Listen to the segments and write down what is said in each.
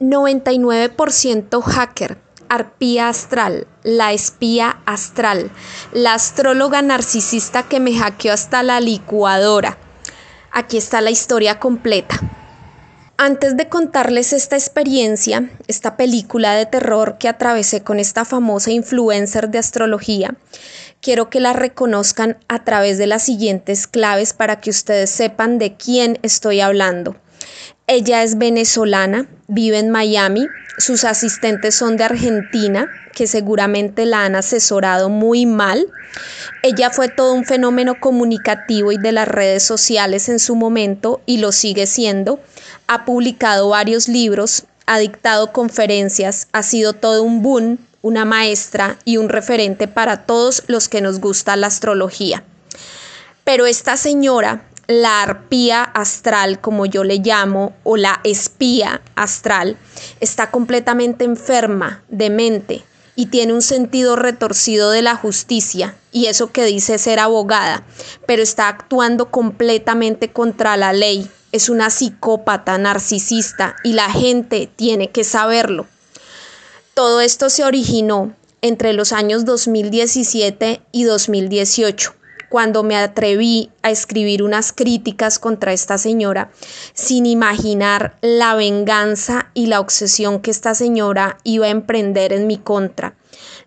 99% hacker, arpía astral, la espía astral, la astróloga narcisista que me hackeó hasta la licuadora. Aquí está la historia completa. Antes de contarles esta experiencia, esta película de terror que atravesé con esta famosa influencer de astrología, quiero que la reconozcan a través de las siguientes claves para que ustedes sepan de quién estoy hablando. Ella es venezolana, vive en Miami, sus asistentes son de Argentina, que seguramente la han asesorado muy mal. Ella fue todo un fenómeno comunicativo y de las redes sociales en su momento y lo sigue siendo. Ha publicado varios libros, ha dictado conferencias, ha sido todo un boom, una maestra y un referente para todos los que nos gusta la astrología. Pero esta señora, la arpía astral, como yo le llamo, o la espía astral, está completamente enferma de mente y tiene un sentido retorcido de la justicia y eso que dice ser abogada, pero está actuando completamente contra la ley. Es una psicópata narcisista y la gente tiene que saberlo. Todo esto se originó entre los años 2017 y 2018 cuando me atreví a escribir unas críticas contra esta señora sin imaginar la venganza y la obsesión que esta señora iba a emprender en mi contra.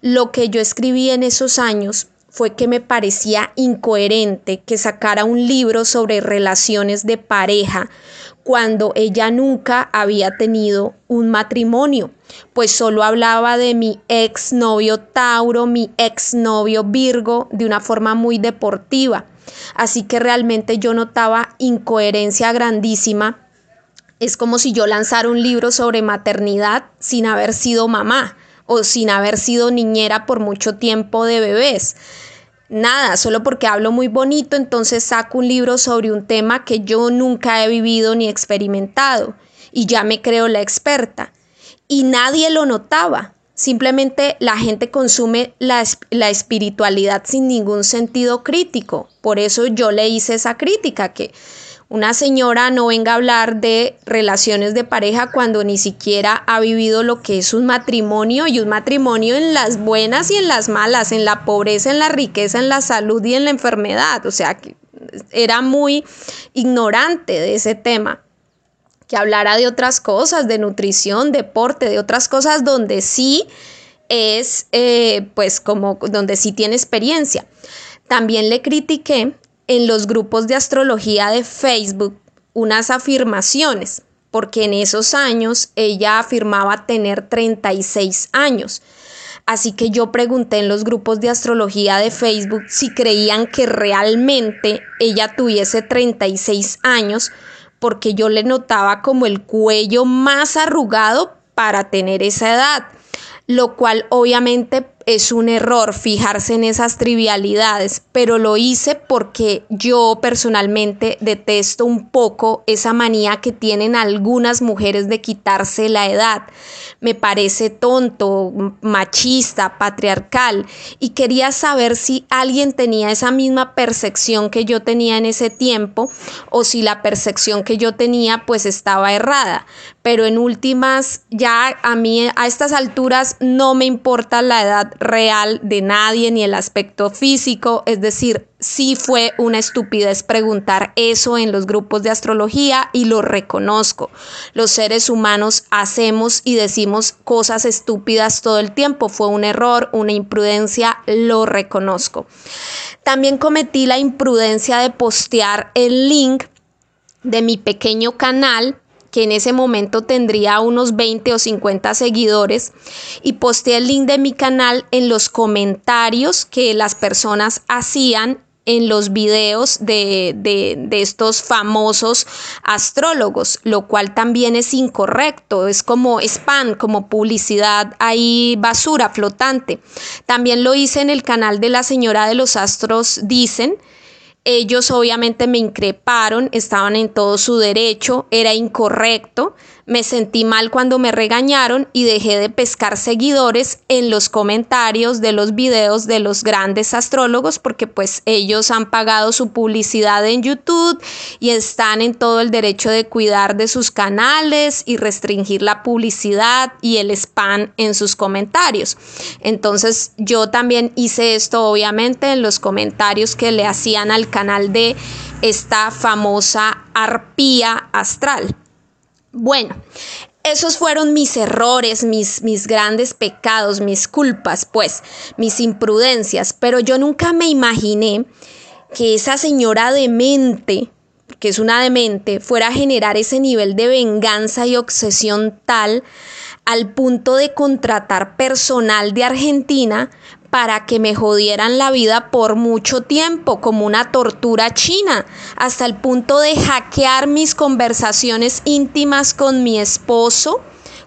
Lo que yo escribí en esos años fue que me parecía incoherente que sacara un libro sobre relaciones de pareja cuando ella nunca había tenido un matrimonio, pues solo hablaba de mi ex novio Tauro, mi ex novio Virgo, de una forma muy deportiva. Así que realmente yo notaba incoherencia grandísima. Es como si yo lanzara un libro sobre maternidad sin haber sido mamá o sin haber sido niñera por mucho tiempo de bebés nada, solo porque hablo muy bonito, entonces saco un libro sobre un tema que yo nunca he vivido ni experimentado y ya me creo la experta. Y nadie lo notaba, simplemente la gente consume la, la espiritualidad sin ningún sentido crítico. Por eso yo le hice esa crítica, que una señora no venga a hablar de relaciones de pareja cuando ni siquiera ha vivido lo que es un matrimonio y un matrimonio en las buenas y en las malas, en la pobreza, en la riqueza, en la salud y en la enfermedad. O sea, que era muy ignorante de ese tema. Que hablara de otras cosas, de nutrición, deporte, de otras cosas donde sí es, eh, pues como donde sí tiene experiencia. También le critiqué en los grupos de astrología de Facebook unas afirmaciones, porque en esos años ella afirmaba tener 36 años. Así que yo pregunté en los grupos de astrología de Facebook si creían que realmente ella tuviese 36 años, porque yo le notaba como el cuello más arrugado para tener esa edad, lo cual obviamente es un error fijarse en esas trivialidades, pero lo hice porque yo personalmente detesto un poco esa manía que tienen algunas mujeres de quitarse la edad. Me parece tonto, machista, patriarcal y quería saber si alguien tenía esa misma percepción que yo tenía en ese tiempo o si la percepción que yo tenía pues estaba errada. Pero en últimas, ya a mí a estas alturas no me importa la edad real de nadie ni el aspecto físico, es decir, sí fue una estupidez preguntar eso en los grupos de astrología y lo reconozco. Los seres humanos hacemos y decimos cosas estúpidas todo el tiempo, fue un error, una imprudencia, lo reconozco. También cometí la imprudencia de postear el link de mi pequeño canal que en ese momento tendría unos 20 o 50 seguidores y posteé el link de mi canal en los comentarios que las personas hacían en los videos de, de, estos famosos astrólogos, lo cual también es incorrecto, es como spam, como publicidad ahí basura flotante. También lo hice en el canal de la señora de los astros, dicen, ellos obviamente me increparon, estaban en todo su derecho, era incorrecto, Me sentí mal cuando me regañaron y dejé de pescar seguidores en los comentarios de los videos de los grandes astrólogos porque pues ellos han pagado su publicidad en YouTube y están en todo el derecho de cuidar de sus canales y restringir la publicidad y el spam en sus comentarios. Entonces yo también hice esto obviamente en los comentarios que le hacían al canal de esta famosa arpía astral. Bueno, esos fueron mis errores, mis, mis grandes pecados, mis culpas, pues, mis imprudencias, pero yo nunca me imaginé que esa señora demente, que es una demente, fuera a generar ese nivel de venganza y obsesión tal al punto de contratar personal de Argentina para que me jodieran la vida por mucho tiempo, como una tortura china, hasta el punto de hackear mis conversaciones íntimas con mi esposo,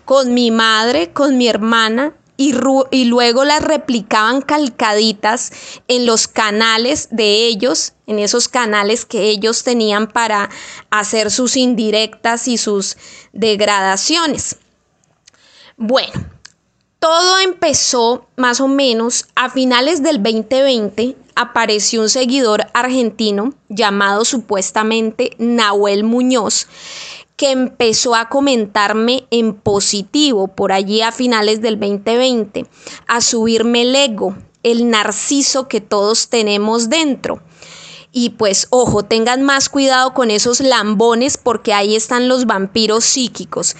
con mi madre, con mi hermana, y, luego las replicaban calcaditas en los canales de ellos, en esos canales que ellos tenían para hacer sus indirectas y sus degradaciones. Bueno, todo empezó más o menos a finales del 2020. Apareció un seguidor argentino llamado supuestamente Nahuel Muñoz que empezó a comentarme en positivo por allí a finales del 2020, a subirme el ego, el narciso que todos tenemos dentro. Y pues ojo, tengan más cuidado con esos lambones porque ahí están los vampiros psíquicos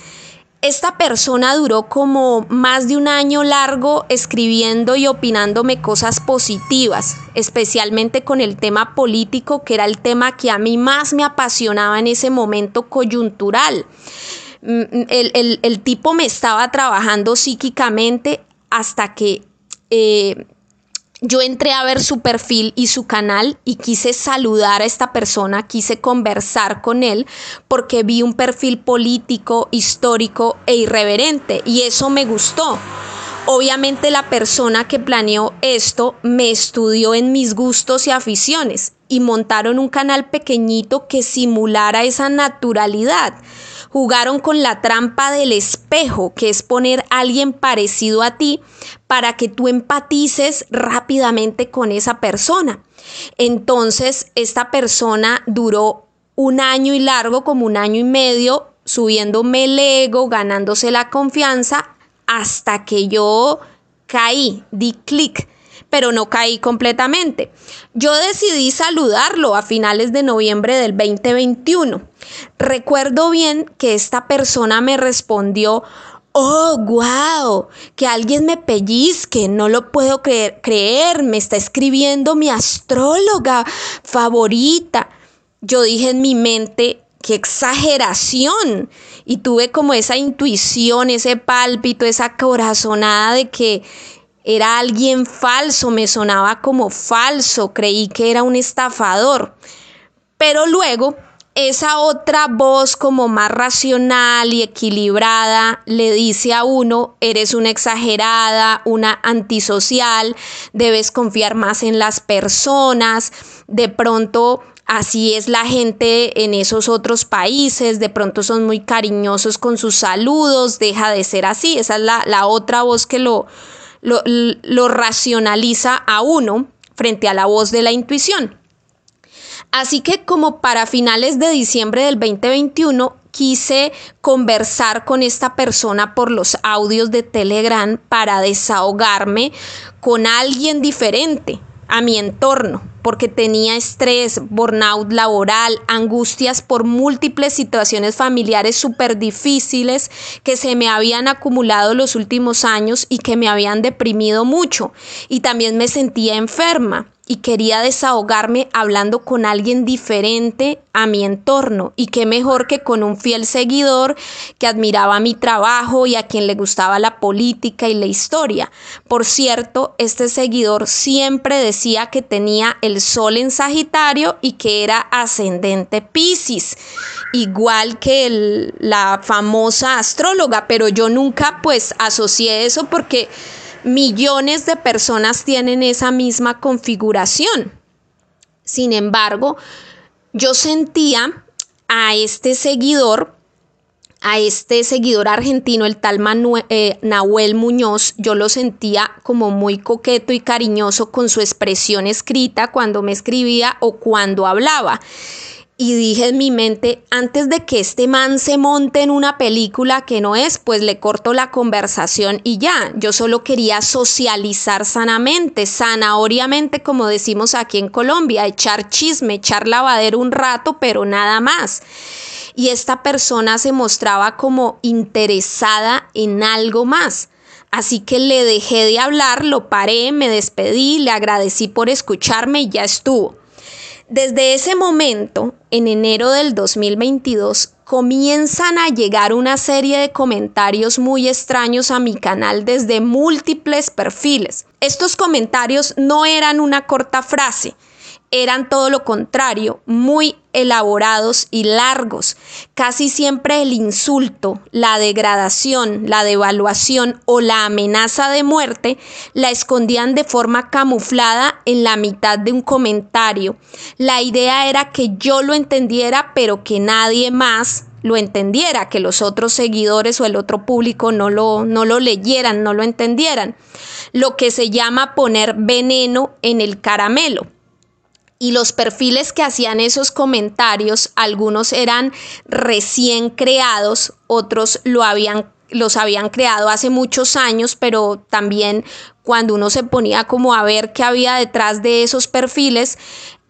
esta persona duró como más de un año largo escribiendo y opinándome cosas positivas, especialmente con el tema político, que era el tema que a mí más me apasionaba en ese momento coyuntural. Mm, el, tipo me estaba trabajando psíquicamente hasta que eh, yo entré a ver su perfil y su canal y quise saludar a esta persona, quise conversar con él porque vi un perfil político, histórico e irreverente y eso me gustó. Obviamente la persona que planeó esto me estudió en mis gustos y aficiones y montaron un canal pequeñito que simulara esa naturalidad jugaron con la trampa del espejo, que es poner a alguien parecido a ti para que tú empatices rápidamente con esa persona. Entonces, esta persona duró un año y largo, como un año y medio, subiéndome el ego, ganándose la confianza, hasta que yo caí, di clic pero no caí completamente. Yo decidí saludarlo a finales de noviembre del 2021. Recuerdo bien que esta persona me respondió, Oh, wow, que alguien me pellizque, no lo puedo creer, creer, me está escribiendo mi astróloga favorita. Yo dije en mi mente, qué exageración. Y tuve como esa intuición, ese pálpito, esa corazonada de que era alguien falso, me sonaba como falso, creí que era un estafador. Pero luego esa otra voz como más racional y equilibrada le dice a uno, eres una exagerada, una antisocial, debes confiar más en las personas, de pronto así es la gente en esos otros países, de pronto son muy cariñosos con sus saludos, deja de ser así, esa es la, la otra voz que lo, lo, racionaliza a uno frente a la voz de la intuición. Así que como para finales de diciembre del 2021 quise conversar con esta persona por los audios de Telegram para desahogarme con alguien diferente a mi entorno, porque tenía estrés, burnout laboral, angustias por múltiples situaciones familiares súper difíciles que se me habían acumulado los últimos años y que me habían deprimido mucho. Y también me sentía enferma y quería desahogarme hablando con alguien diferente a mi entorno y qué mejor que con un fiel seguidor que admiraba mi trabajo y a quien le gustaba la política y la historia. Por cierto, este seguidor siempre decía que tenía el sol en Sagitario y que era ascendente Pisces, igual que la famosa astróloga, pero yo nunca pues asocié eso porque millones de personas tienen esa misma configuración. Sin embargo, yo sentía a este seguidor a este seguidor argentino, el tal eh, Nahuel Muñoz, yo lo sentía como muy coqueto y cariñoso con su expresión escrita cuando me escribía o cuando hablaba y dije en mi mente, antes de que este man se monte en una película que no es, pues le corto la conversación y ya, yo solo quería socializar sanamente, zanahoriamente, como decimos aquí en Colombia, echar chisme, echar lavadero un rato, pero nada más. Y esta persona se mostraba como interesada en algo más. Así que le dejé de hablar, lo paré, me despedí, le agradecí por escucharme y ya estuvo. Desde ese momento, en enero del 2022, comienzan a llegar una serie de comentarios muy extraños a mi canal desde múltiples perfiles. Estos comentarios no eran una corta frase, eran todo lo contrario, muy elaborados y largos. Casi siempre el insulto, la degradación, la devaluación o la amenaza de muerte la escondían de forma camuflada en la mitad de un comentario. La idea era que yo lo entendiera, pero que nadie más lo entendiera, que los otros seguidores o el otro público no lo, no lo leyeran, no lo entendieran. Lo que se llama poner veneno en el caramelo y los perfiles que hacían esos comentarios, algunos eran recién creados, otros lo habían los habían creado hace muchos años, pero también cuando uno se ponía como a ver qué había detrás de esos perfiles,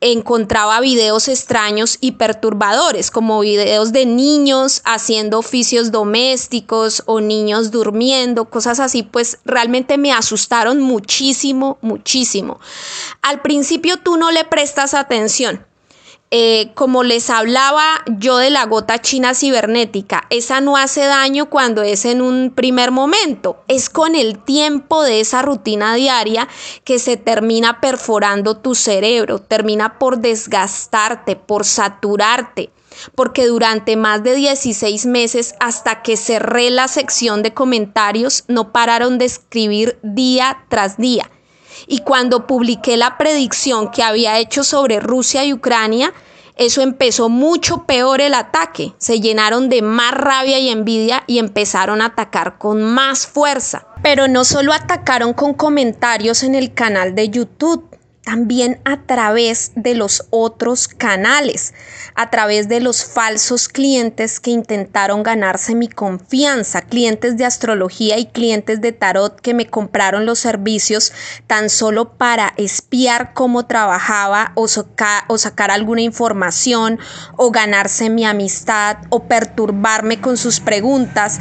encontraba videos extraños y perturbadores, como videos de niños haciendo oficios domésticos o niños durmiendo, cosas así, pues realmente me asustaron muchísimo, muchísimo. Al principio tú no le prestas atención, eh, como les hablaba yo de la gota china cibernética, esa no hace daño cuando es en un primer momento, es con el tiempo de esa rutina diaria que se termina perforando tu cerebro, termina por desgastarte, por saturarte porque durante más de 16 meses hasta que cerré la sección de comentarios no pararon de escribir día tras día y cuando publiqué la predicción que había hecho sobre Rusia y Ucrania, eso empezó mucho peor el ataque. Se llenaron de más rabia y envidia y empezaron a atacar con más fuerza. Pero no solo atacaron con comentarios en el canal de YouTube, también a través de los otros canales, a través de los falsos clientes que intentaron ganarse mi confianza, clientes de astrología y clientes de tarot que me compraron los servicios tan solo para espiar cómo trabajaba o, o sacar alguna información o ganarse mi amistad o perturbarme con sus preguntas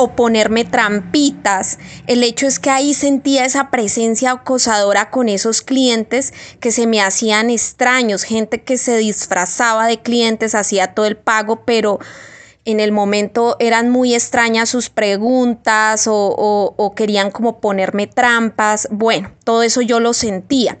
o ponerme trampitas. El hecho es que ahí sentía esa presencia acosadora con esos clientes que se me hacían extraños, gente que se disfrazaba de clientes, hacía todo el pago, pero en el momento eran muy extrañas sus preguntas o, o querían como ponerme trampas. Bueno, todo eso yo lo sentía.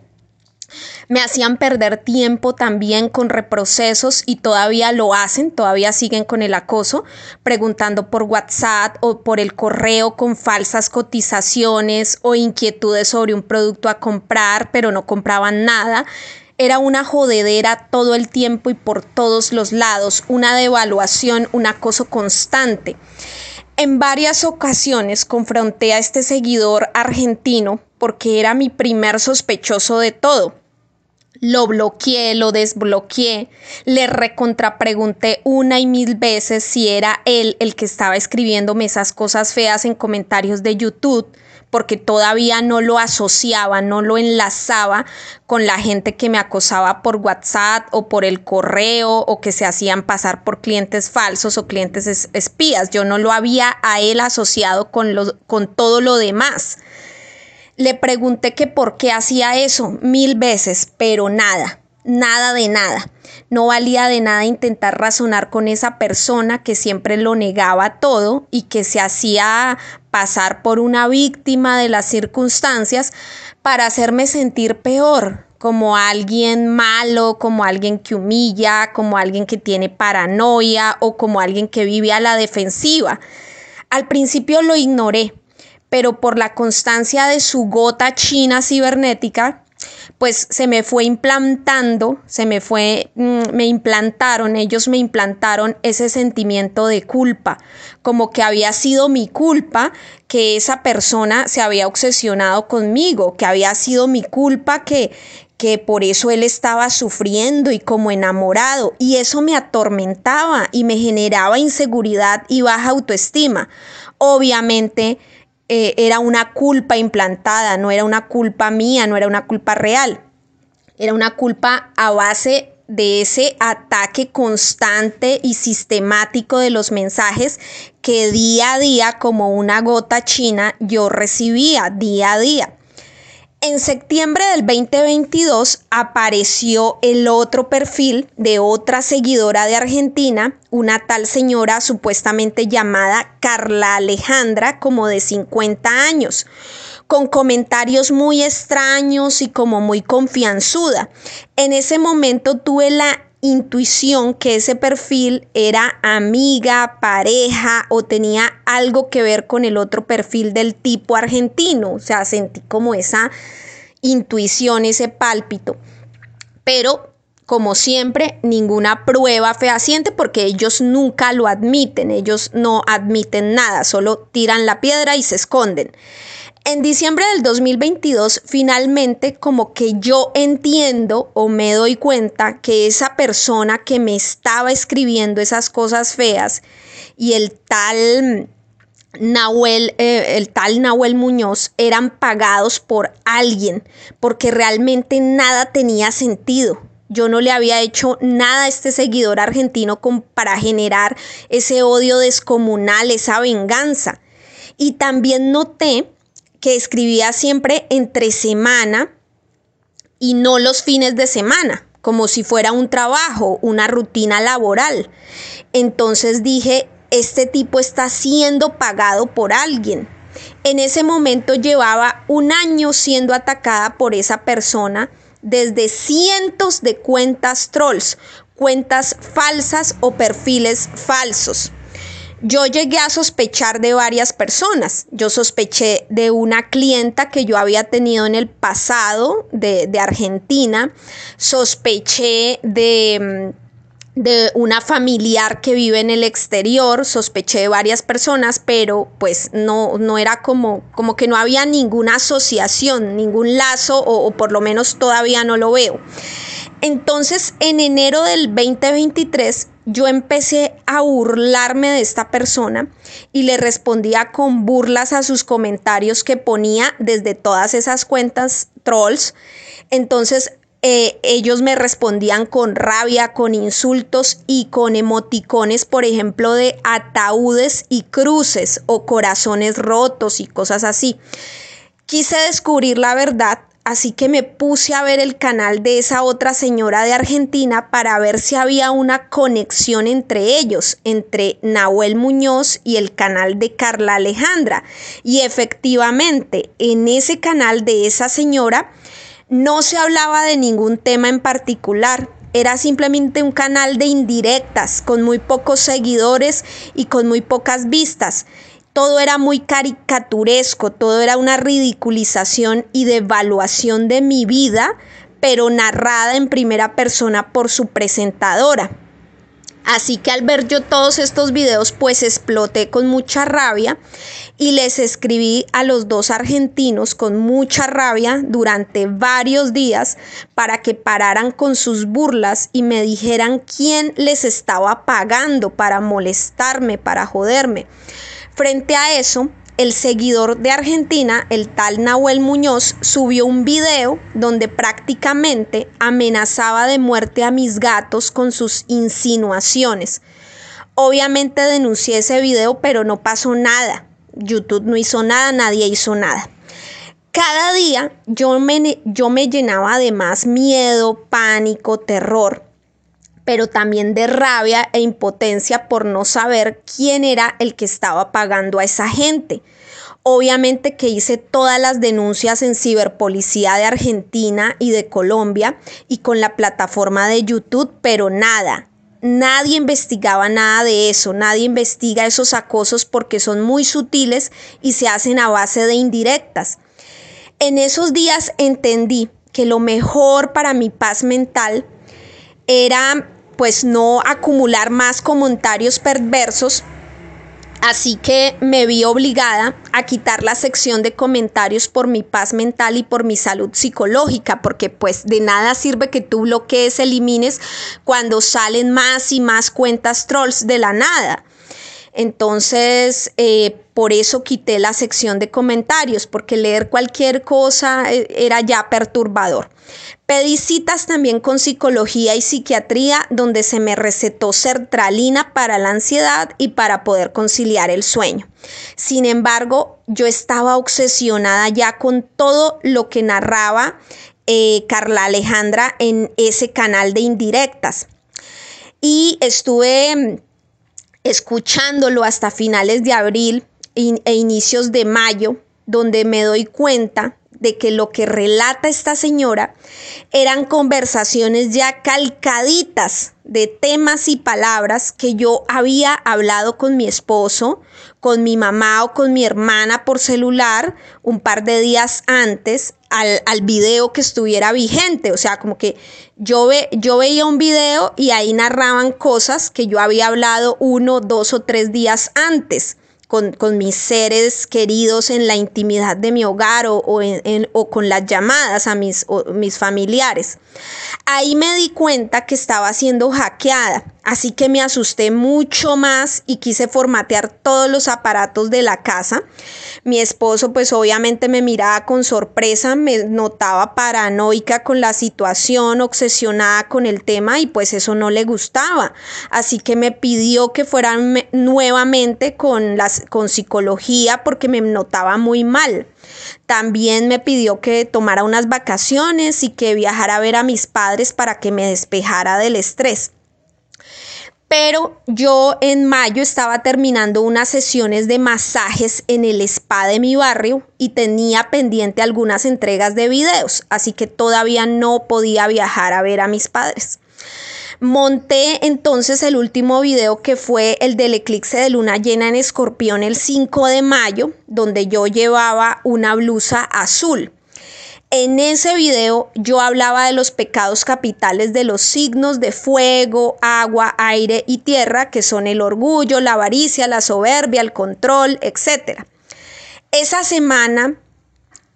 Me hacían perder tiempo también con reprocesos y todavía lo hacen, todavía siguen con el acoso, preguntando por WhatsApp o por el correo con falsas cotizaciones o inquietudes sobre un producto a comprar, pero no compraban nada. Era una jodedera todo el tiempo y por todos los lados, una devaluación, un acoso constante. En varias ocasiones confronté a este seguidor argentino porque era mi primer sospechoso de todo lo bloqueé, lo desbloqueé, le recontrapregunté una y mil veces si era él el que estaba escribiéndome esas cosas feas en comentarios de YouTube, porque todavía no lo asociaba, no lo enlazaba con la gente que me acosaba por WhatsApp o por el correo o que se hacían pasar por clientes falsos o clientes espías. Yo no lo había a él asociado con, con todo lo demás. Le pregunté que por qué hacía eso mil veces, pero nada, nada de nada. No valía de nada intentar razonar con esa persona que siempre lo negaba todo y que se hacía pasar por una víctima de las circunstancias para hacerme sentir peor, como alguien malo, como alguien que humilla, como alguien que tiene paranoia o como alguien que vive a la defensiva. Al principio lo ignoré, pero por la constancia de su gota china cibernética, pues se me fue implantando, se me fue, mm, me implantaron, ellos me implantaron ese sentimiento de culpa, como que había sido mi culpa que esa persona se había obsesionado conmigo, que había sido mi culpa que, que por eso él estaba sufriendo y como enamorado, y eso me atormentaba y me generaba inseguridad y baja autoestima. Obviamente, eh, era una culpa implantada, no era una culpa mía, no era una culpa real. Era una culpa a base de ese ataque constante y sistemático de los mensajes que día a día, como una gota china, yo recibía día a día. En septiembre del 2022 apareció el otro perfil de otra seguidora de Argentina, una tal señora supuestamente llamada Carla Alejandra, como de 50 años, con comentarios muy extraños y como muy confianzuda. En ese momento tuve la intuición que ese perfil era amiga, pareja o tenía algo que ver con el otro perfil del tipo argentino. O sea, sentí como esa intuición, ese pálpito. Pero, como siempre, ninguna prueba fehaciente porque ellos nunca lo admiten, ellos no admiten nada, solo tiran la piedra y se esconden. En diciembre del 2022, finalmente como que yo entiendo o me doy cuenta que esa persona que me estaba escribiendo esas cosas feas y el tal Nahuel, eh, el tal Nahuel Muñoz eran pagados por alguien porque realmente nada tenía sentido. Yo no le había hecho nada a este seguidor argentino para generar ese odio descomunal, esa venganza. Y también noté que escribía siempre entre semana y no los fines de semana, como si fuera un trabajo, una rutina laboral. Entonces dije, este tipo está siendo pagado por alguien. En ese momento llevaba un año siendo atacada por esa persona desde cientos de cuentas trolls, cuentas falsas o perfiles falsos yo llegué a sospechar de varias personas. Yo sospeché de una clienta que yo había tenido en el pasado de, Argentina. Sospeché de, mm, de, una familiar que vive en el exterior. Sospeché de varias personas, pero pues no, no era como, como que no había ninguna asociación, ningún lazo, o, o por lo menos todavía no lo veo. Entonces, en enero del 2023, yo empecé a burlarme de esta persona y le respondía con burlas a sus comentarios que ponía desde todas esas cuentas trolls. Entonces eh, ellos me respondían con rabia, con insultos y con emoticones, por ejemplo, de ataúdes y cruces o corazones rotos y cosas así. Quise descubrir la verdad Así que me puse a ver el canal de esa otra señora de Argentina para ver si había una conexión entre ellos, entre Nahuel Muñoz y el canal de Carla Alejandra. Y efectivamente, en ese canal de esa señora no se hablaba de ningún tema en particular. Era simplemente un canal de indirectas, con muy pocos seguidores y con muy pocas vistas todo era muy caricaturesco, todo era una ridiculización y devaluación de mi vida, pero narrada en primera persona por su presentadora. Así que al ver yo todos estos videos, pues exploté con mucha rabia y les escribí a los dos argentinos con mucha rabia durante varios días para que pararan con sus burlas y me dijeran quién les estaba pagando para molestarme, para joderme. Frente a eso, el seguidor de Argentina, el tal Nahuel Muñoz, subió un video donde prácticamente amenazaba de muerte a mis gatos con sus insinuaciones. Obviamente denuncié ese video, pero no pasó nada. YouTube no hizo nada, nadie hizo nada. Cada día yo me, yo me llenaba de más miedo, pánico, terror pero también de rabia e impotencia por no saber quién era el que estaba pagando a esa gente. Obviamente que hice todas las denuncias en ciberpolicía de Argentina y de Colombia y con la plataforma de YouTube, pero nada, nadie investigaba nada de eso, nadie investiga esos acosos porque son muy sutiles y se hacen a base de indirectas. En esos días entendí que lo mejor para mi paz mental era pues no acumular más comentarios perversos Así que me vi obligada a quitar la sección de comentarios por mi paz mental y por mi salud psicológica, porque pues de nada sirve que tú bloquees, elimines cuando salen más y más cuentas trolls de la nada. Entonces, eh, por eso quité la sección de comentarios, porque leer cualquier cosa eh, era ya perturbador. Pedí citas también con psicología y psiquiatría, donde se me recetó sertralina para la ansiedad y para poder conciliar el sueño. Sin embargo, yo estaba obsesionada ya con todo lo que narraba eh, Carla Alejandra en ese canal de indirectas. Y estuve escuchándolo hasta finales de abril e inicios de mayo, donde me doy cuenta de que lo que relata esta señora eran conversaciones ya calcaditas de temas y palabras que yo había hablado con mi esposo, con mi mamá o con mi hermana por celular un par de días antes al, al video que estuviera vigente. O sea, como que yo, ve, yo veía un video y ahí narraban cosas que yo había hablado uno, dos o tres días antes con, mis seres queridos en la intimidad de mi hogar o, o, con las llamadas a mis, mis familiares. Ahí me di cuenta que estaba siendo hackeada, así que me asusté mucho más y quise formatear todos los aparatos de la casa. Mi esposo pues obviamente me miraba con sorpresa, me notaba paranoica con la situación, obsesionada con el tema y pues eso no le gustaba. Así que me pidió que fuera nuevamente con las con psicología porque me notaba muy mal. También me pidió que tomara unas vacaciones y que viajara a ver a mis padres para que me despejara del estrés. Pero yo en mayo estaba terminando unas sesiones de masajes en el spa de mi barrio y tenía pendiente algunas entregas de videos, así que todavía no podía viajar a ver a mis padres. Monté entonces el último video que fue el del eclipse de luna llena en escorpión el 5 de mayo, donde yo llevaba una blusa azul. En ese video yo hablaba de los pecados capitales de los signos de fuego, agua, aire y tierra, que son el orgullo, la avaricia, la soberbia, el control, etc. Esa semana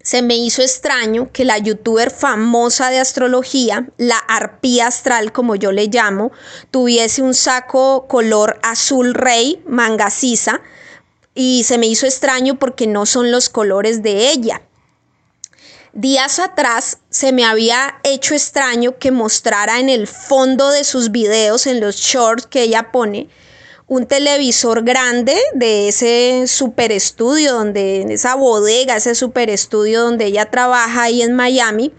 se me hizo extraño que la youtuber famosa de astrología, la arpía astral como yo le llamo, tuviese un saco color azul rey, manga sisa, y se me hizo extraño porque no son los colores de ella. Días atrás se me había hecho extraño que mostrara en el fondo de sus videos, en los shorts que ella pone, un televisor grande de ese super estudio, donde, en esa bodega, ese super estudio donde ella trabaja ahí en Miami.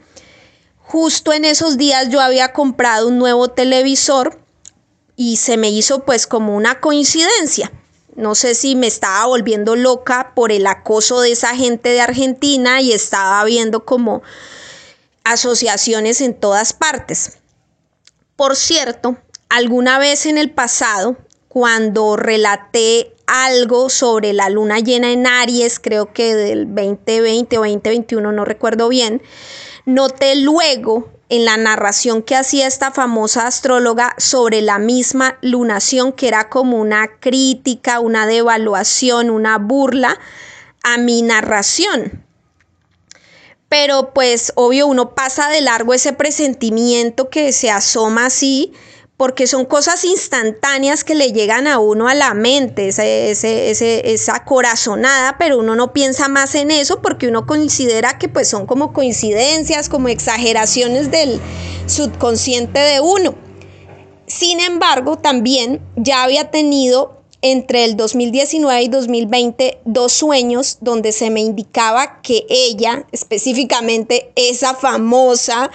Justo en esos días yo había comprado un nuevo televisor y se me hizo pues como una coincidencia. No sé si me estaba volviendo loca por el acoso de esa gente de Argentina y estaba viendo como asociaciones en todas partes. Por cierto, alguna vez en el pasado cuando relaté algo sobre la luna llena en Aries, creo que del 2020 o 2021, no recuerdo bien, noté luego en la narración que hacía esta famosa astróloga sobre la misma lunación, que era como una crítica, una devaluación, una burla a mi narración. Pero pues obvio uno pasa de largo ese presentimiento que se asoma así porque son cosas instantáneas que le llegan a uno a la mente, esa corazonada, pero uno no piensa más en eso porque uno considera que pues son como coincidencias, como exageraciones del subconsciente de uno. Sin embargo, también ya había tenido entre el 2019 y 2020 dos sueños donde se me indicaba que ella, específicamente esa famosa,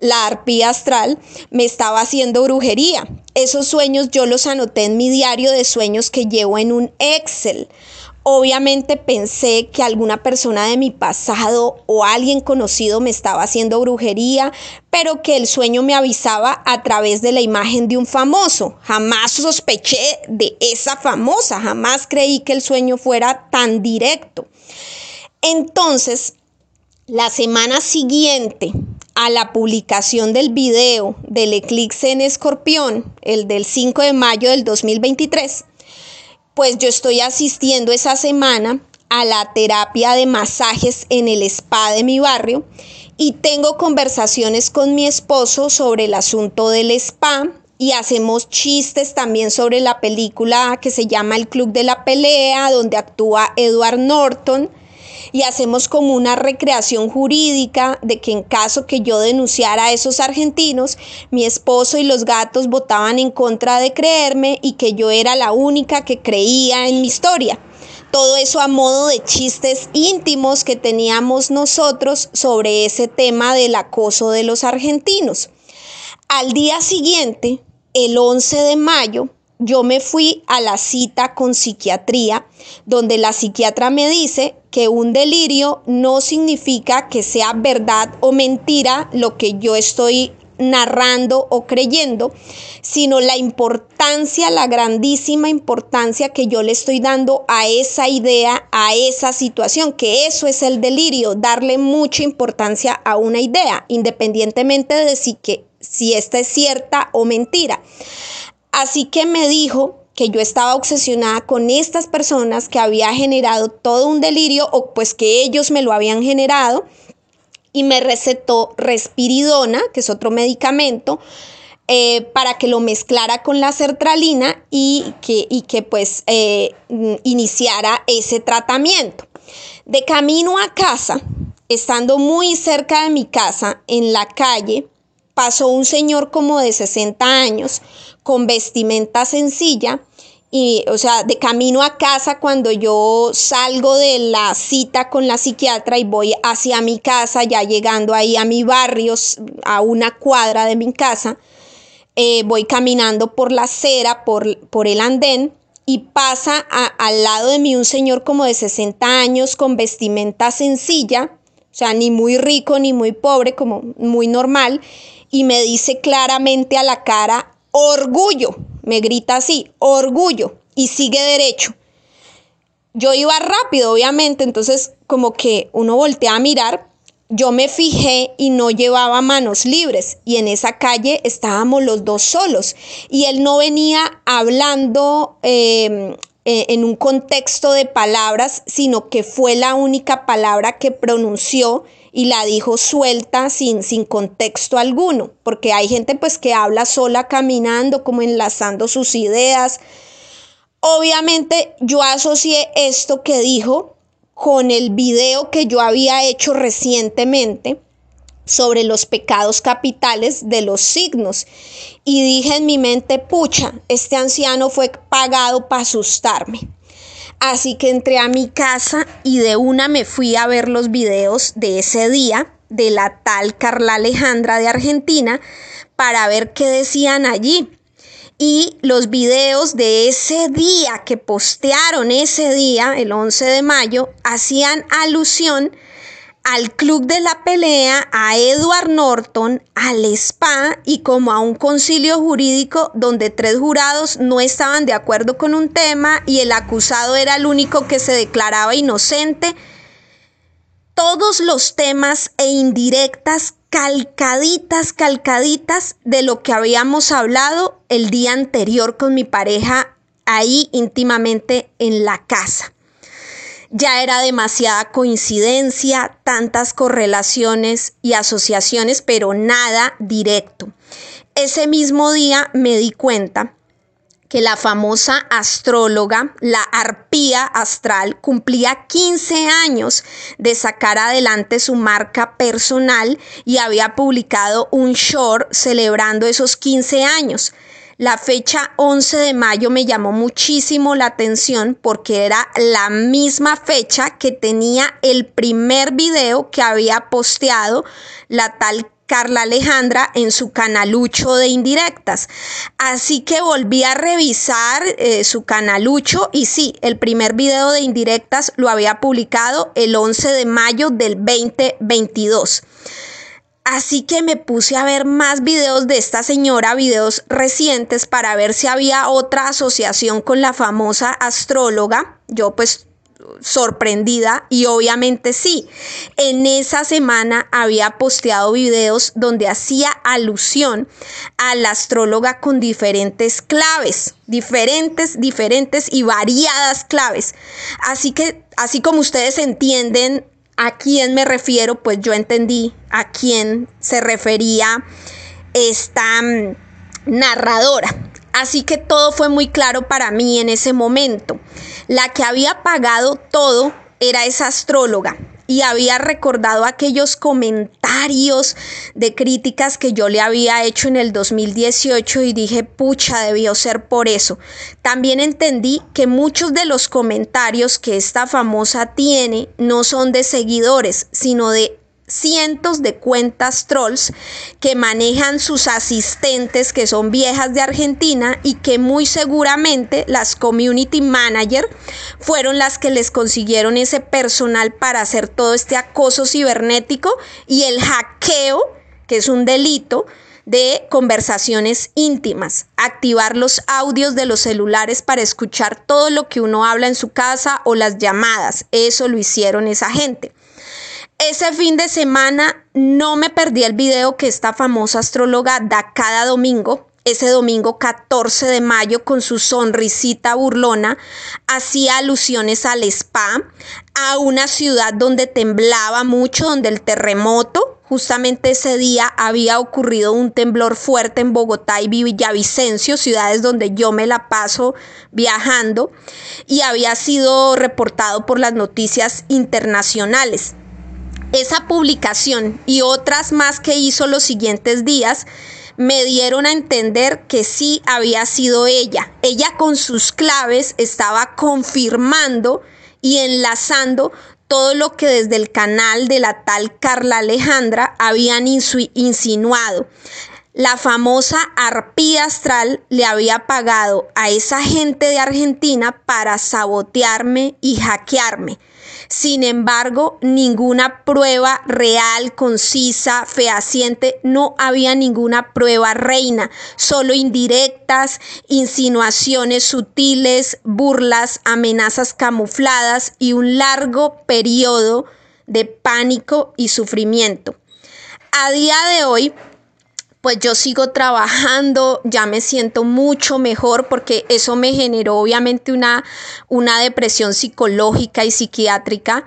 la arpía astral, me estaba haciendo brujería. Esos sueños yo los anoté en mi diario de sueños que llevo en un Excel. Obviamente pensé que alguna persona de mi pasado o alguien conocido me estaba haciendo brujería, pero que el sueño me avisaba a través de la imagen de un famoso. Jamás sospeché de esa famosa, jamás creí que el sueño fuera tan directo. Entonces, la semana siguiente a la publicación del video del eclipse en escorpión, el del 5 de mayo del 2023, pues yo estoy asistiendo esa semana a la terapia de masajes en el spa de mi barrio y tengo conversaciones con mi esposo sobre el asunto del spa y hacemos chistes también sobre la película que se llama El Club de la Pelea, donde actúa Edward Norton y hacemos como una recreación jurídica de que en caso que yo denunciara a esos argentinos, mi esposo y los gatos votaban en contra de creerme y que yo era la única que creía en mi historia. Todo eso a modo de chistes íntimos que teníamos nosotros sobre ese tema del acoso de los argentinos. Al día siguiente, el 11 de mayo, yo me fui a la cita con psiquiatría, donde la psiquiatra me dice que un delirio no significa que sea verdad o mentira lo que yo estoy narrando o creyendo, sino la importancia, la grandísima importancia que yo le estoy dando a esa idea, a esa situación, que eso es el delirio, darle mucha importancia a una idea, independientemente de si, que, si esta es cierta o mentira. Así que me dijo que yo estaba obsesionada con estas personas que había generado todo un delirio o pues que ellos me lo habían generado y me recetó respiridona, que es otro medicamento, eh, para que lo mezclara con la sertralina y que, y que pues eh, iniciara ese tratamiento. De camino a casa, estando muy cerca de mi casa, en la calle, pasó un señor como de 60 años, con vestimenta sencilla, y, o sea, de camino a casa, cuando yo salgo de la cita con la psiquiatra y voy hacia mi casa, ya llegando ahí a mi barrio, a una cuadra de mi casa, eh, voy caminando por la acera, por, por el andén, y pasa al lado de mí un señor como de 60 años con vestimenta sencilla, o sea, ni muy rico ni muy pobre, como muy normal, y me dice claramente a la cara, orgullo, me grita así, orgullo, y sigue derecho. Yo iba rápido, obviamente, entonces como que uno voltea a mirar, yo me fijé y no llevaba manos libres y en esa calle estábamos los dos solos y él no venía hablando em, e, en un contexto de palabras, sino que fue la única palabra que pronunció y la dijo suelta sin, sin contexto alguno, porque hay gente pues que habla sola caminando, como enlazando sus ideas. Obviamente yo asocié esto que dijo con el video que yo había hecho recientemente sobre los pecados capitales de los signos. Y dije en mi mente, pucha, este anciano fue pagado para asustarme. Así que entré a mi casa y de una me fui a ver los videos de ese día de la tal Carla Alejandra de Argentina para ver qué decían allí. Y los videos de ese día que postearon ese día, el 11 de mayo, hacían alusión al club de la pelea, a Edward Norton, al SPA y como a un concilio jurídico donde tres jurados no estaban de acuerdo con un tema y el acusado era el único que se declaraba inocente. Todos los temas e indirectas calcaditas, calcaditas de lo que habíamos hablado el día anterior con mi pareja ahí íntimamente en la casa. Ya era demasiada coincidencia, tantas correlaciones y asociaciones, pero nada directo. Ese mismo día me di cuenta que la famosa astróloga, la arpía astral, cumplía 15 años de sacar adelante su marca personal y había publicado un short celebrando esos 15 años. La fecha 11 de mayo me llamó muchísimo la atención porque era la misma fecha que tenía el primer video que había posteado la tal Carla Alejandra en su canalucho de indirectas. Así que volví a revisar eh, su canalucho y sí, el primer video de indirectas lo había publicado el 11 de mayo del 2022. Así que me puse a ver más videos de esta señora, videos recientes, para ver si había otra asociación con la famosa astróloga. Yo pues sorprendida y obviamente sí. En esa semana había posteado videos donde hacía alusión a la astróloga con diferentes claves, diferentes, diferentes y variadas claves. Así que, así como ustedes entienden a quién me refiero, pues yo entendí a quién se refería esta mm, narradora. Así que todo fue muy claro para mí en ese momento. La que había pagado todo era esa astróloga y había recordado aquellos comentarios de críticas que yo le había hecho en el 2018 y dije, pucha, debió ser por eso. También entendí que muchos de los comentarios que esta famosa tiene no son de seguidores, sino de cientos de cuentas trolls que manejan sus asistentes que son viejas de Argentina y que muy seguramente las community manager fueron las que les consiguieron ese personal para hacer todo este acoso cibernético y el hackeo, que es un delito, de conversaciones íntimas, activar los audios de los celulares para escuchar todo lo que uno habla en su casa o las llamadas. Eso lo hicieron esa gente. Ese fin de semana no me perdí el video que esta famosa astróloga da cada domingo. Ese domingo 14 de mayo con su sonrisita burlona hacía alusiones al spa, a una ciudad donde temblaba mucho, donde el terremoto, justamente ese día había ocurrido un temblor fuerte en Bogotá y Villavicencio, ciudades donde yo me la paso viajando, y había sido reportado por las noticias internacionales. Esa publicación y otras más que hizo los siguientes días me dieron a entender que sí había sido ella. Ella con sus claves estaba confirmando y enlazando todo lo que desde el canal de la tal Carla Alejandra habían insinuado. La famosa arpía astral le había pagado a esa gente de Argentina para sabotearme y hackearme. Sin embargo, ninguna prueba real, concisa, fehaciente, no había ninguna prueba reina, solo indirectas, insinuaciones sutiles, burlas, amenazas camufladas y un largo periodo de pánico y sufrimiento. A día de hoy, pues yo sigo trabajando, ya me siento mucho mejor porque eso me generó obviamente una, una depresión psicológica y psiquiátrica.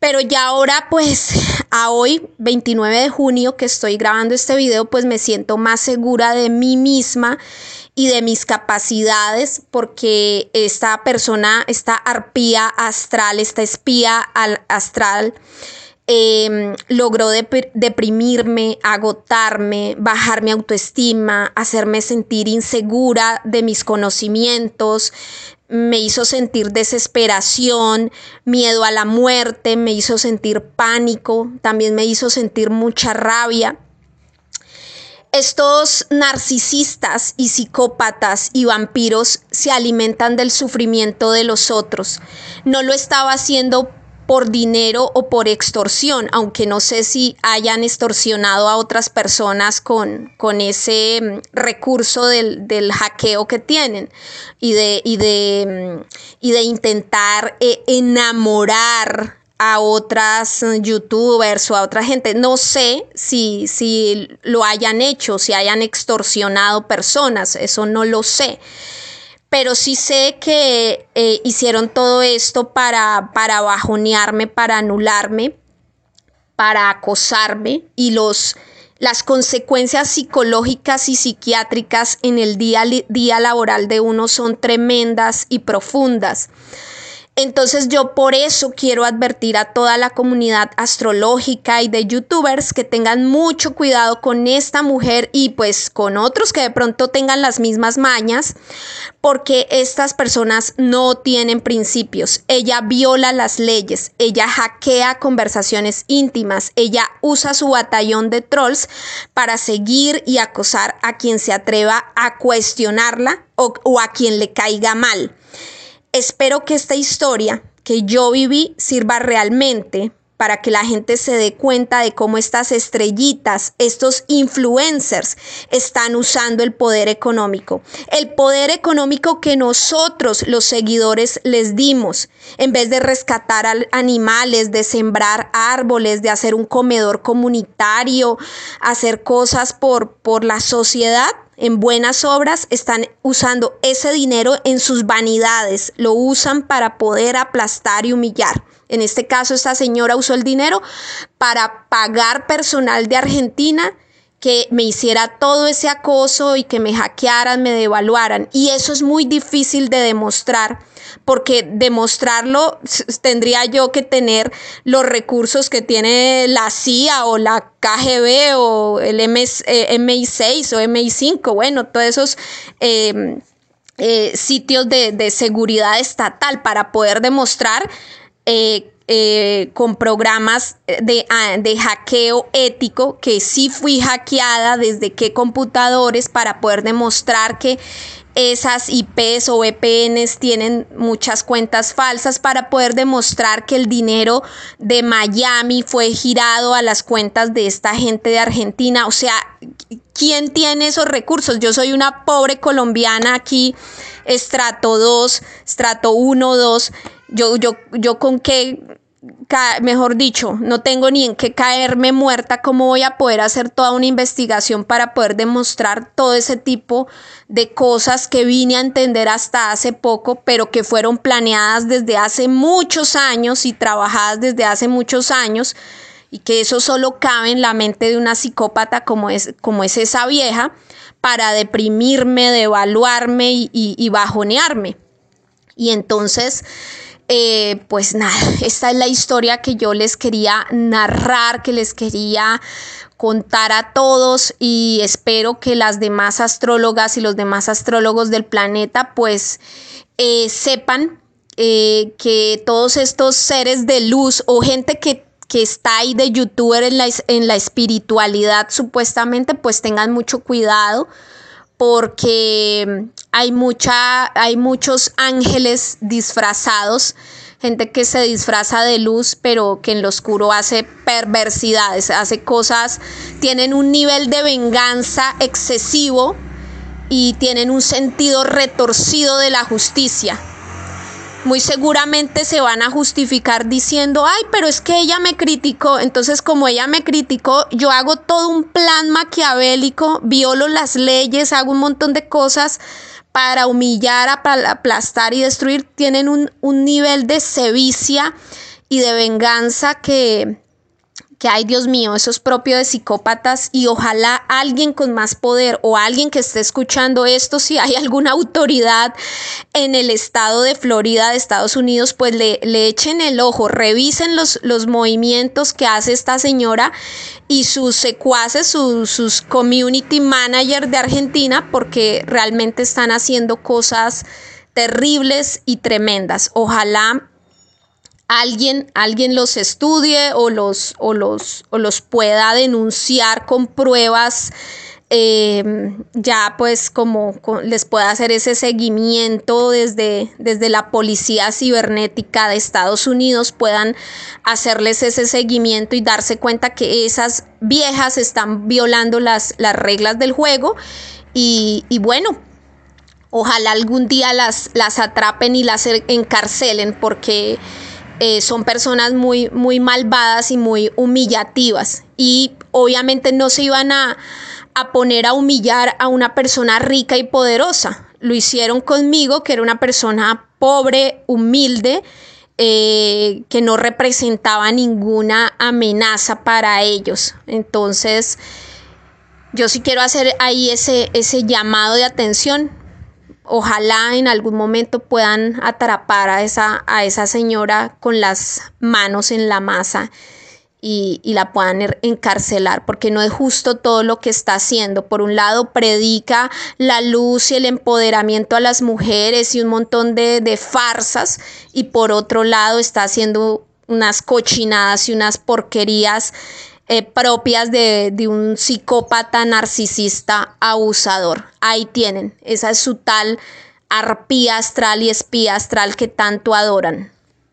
Pero ya ahora, pues, a hoy, 29 de junio, que estoy grabando este video, pues me siento más segura de mí misma y de mis capacidades, porque esta persona, esta arpía astral, esta espía astral, Em, logró deprimirme, agotarme, bajar mi autoestima, hacerme sentir insegura de mis conocimientos, me hizo sentir desesperación, miedo a la muerte, me hizo sentir pánico, también me hizo sentir mucha rabia. Estos narcisistas y psicópatas y vampiros se alimentan del sufrimiento de los otros. No lo estaba haciendo por dinero o por extorsión, aunque no sé si hayan extorsionado a otras personas con, con ese mm, recurso del, hackeo que tienen y de, y de, mm, y de intentar eh, enamorar a otras youtubers o a otra gente. No sé si, si lo hayan hecho, si hayan extorsionado personas, eso no lo sé pero sí sé que eh, hicieron todo esto para, para bajonearme, para anularme, para acosarme y los, las consecuencias psicológicas y psiquiátricas en el día, día laboral de uno son tremendas y profundas. Entonces yo por eso quiero advertir a toda la comunidad astrológica y de youtubers que tengan mucho cuidado con esta mujer y pues con otros que de pronto tengan las mismas mañas, porque estas personas no tienen principios. Ella viola las leyes, ella hackea conversaciones íntimas, ella usa su batallón de trolls para seguir y acosar a quien se atreva a cuestionarla o, o a quien le caiga mal. Espero que esta historia que yo viví sirva realmente para que la gente se dé cuenta de cómo estas estrellitas, estos influencers, están usando el poder económico. El poder económico que nosotros, los seguidores, les dimos. En vez de rescatar animales, de sembrar árboles, de hacer un comedor comunitario, hacer cosas por, por la sociedad, en buenas obras, están usando ese dinero en sus vanidades, lo usan para poder aplastar y humillar. En este caso, esta señora usó el dinero para pagar personal de Argentina que me hiciera todo ese acoso y que me hackearan, me devaluaran. Y eso es muy difícil de demostrar, porque demostrarlo tendría yo que tener los recursos que tiene la CIA o la KGB o el MI6 eh, o MI5, bueno, todos esos... Em, eh, sitios de, seguridad estatal para poder demostrar eh, eh, con programas de, ah, de, hackeo ético, que sí fui hackeada desde qué computadores para poder demostrar que esas IPs o VPNs tienen muchas cuentas falsas para poder demostrar que el dinero de Miami fue girado a las cuentas de esta gente de Argentina. O sea, ¿quién tiene esos recursos? Yo soy una pobre colombiana aquí, estrato 2, estrato 1, 2. Yo, yo, yo con qué mejor dicho, no tengo ni en qué caerme muerta, ¿cómo voy a poder hacer toda una investigación para poder demostrar todo ese tipo de cosas que vine a entender hasta hace poco, pero que fueron planeadas desde hace muchos años y trabajadas desde hace muchos años? y que eso solo cabe en la mente de una psicópata como es, como es esa vieja, para deprimirme, devaluarme y, y bajonearme. Y entonces eh, pues nada, esta es la historia que yo les quería narrar, que les quería contar a todos y espero que las demás astrólogas y los demás astrólogos del planeta pues eh, sepan eh, que todos estos seres de luz o gente que que está ahí de youtuber en la, en la espiritualidad supuestamente, pues tengan mucho cuidado porque hay, mucha, hay muchos ángeles disfrazados, gente que se disfraza de luz, pero que en lo oscuro hace perversidades, hace cosas, tienen un nivel de venganza excesivo y tienen un sentido retorcido de la justicia muy seguramente se van a justificar diciendo, ay, pero es que ella me criticó. Entonces, como ella me criticó, yo hago todo un plan maquiavélico, violo las leyes, hago un montón de cosas para humillar, aplastar y destruir. Tienen un, un nivel de sevicia y de venganza que, que ay Dios mío, eso es propio de psicópatas y ojalá alguien con más poder o alguien que esté escuchando esto, si hay alguna autoridad en el estado de Florida de Estados Unidos, pues le, le echen el ojo, revisen los, los movimientos que hace esta señora y sus secuaces, sus community managers de Argentina, porque realmente están haciendo cosas terribles y tremendas. Ojalá alguien, alguien los estudie o los, o los, o los pueda denunciar con pruebas. Eh, ya pues como les pueda hacer ese seguimiento desde, desde la policía cibernética de Estados Unidos, puedan hacerles ese seguimiento y darse cuenta que esas viejas están violando las, las reglas del juego y, y bueno, ojalá algún día las, las atrapen y las encarcelen porque eh, son personas muy, muy malvadas y muy humillativas. Y obviamente no se iban a, poner a humillar a una persona rica y poderosa. Lo hicieron conmigo, que era una persona pobre, humilde, eh, que no representaba ninguna amenaza para ellos. Entonces, yo sí quiero hacer ahí ese, ese llamado de atención ojalá en algún momento puedan atrapar a esa, a esa señora con las manos en la masa y, la puedan er, encarcelar, porque no es justo todo lo que está haciendo. Por un lado, predica la luz y el empoderamiento a las mujeres y un montón de, de farsas, y por otro lado está haciendo unas cochinadas y unas porquerías eh, propias de, de, un psicópata narcisista abusador. Ahí tienen, esa es su tal arpía astral y espía astral que tanto adoran.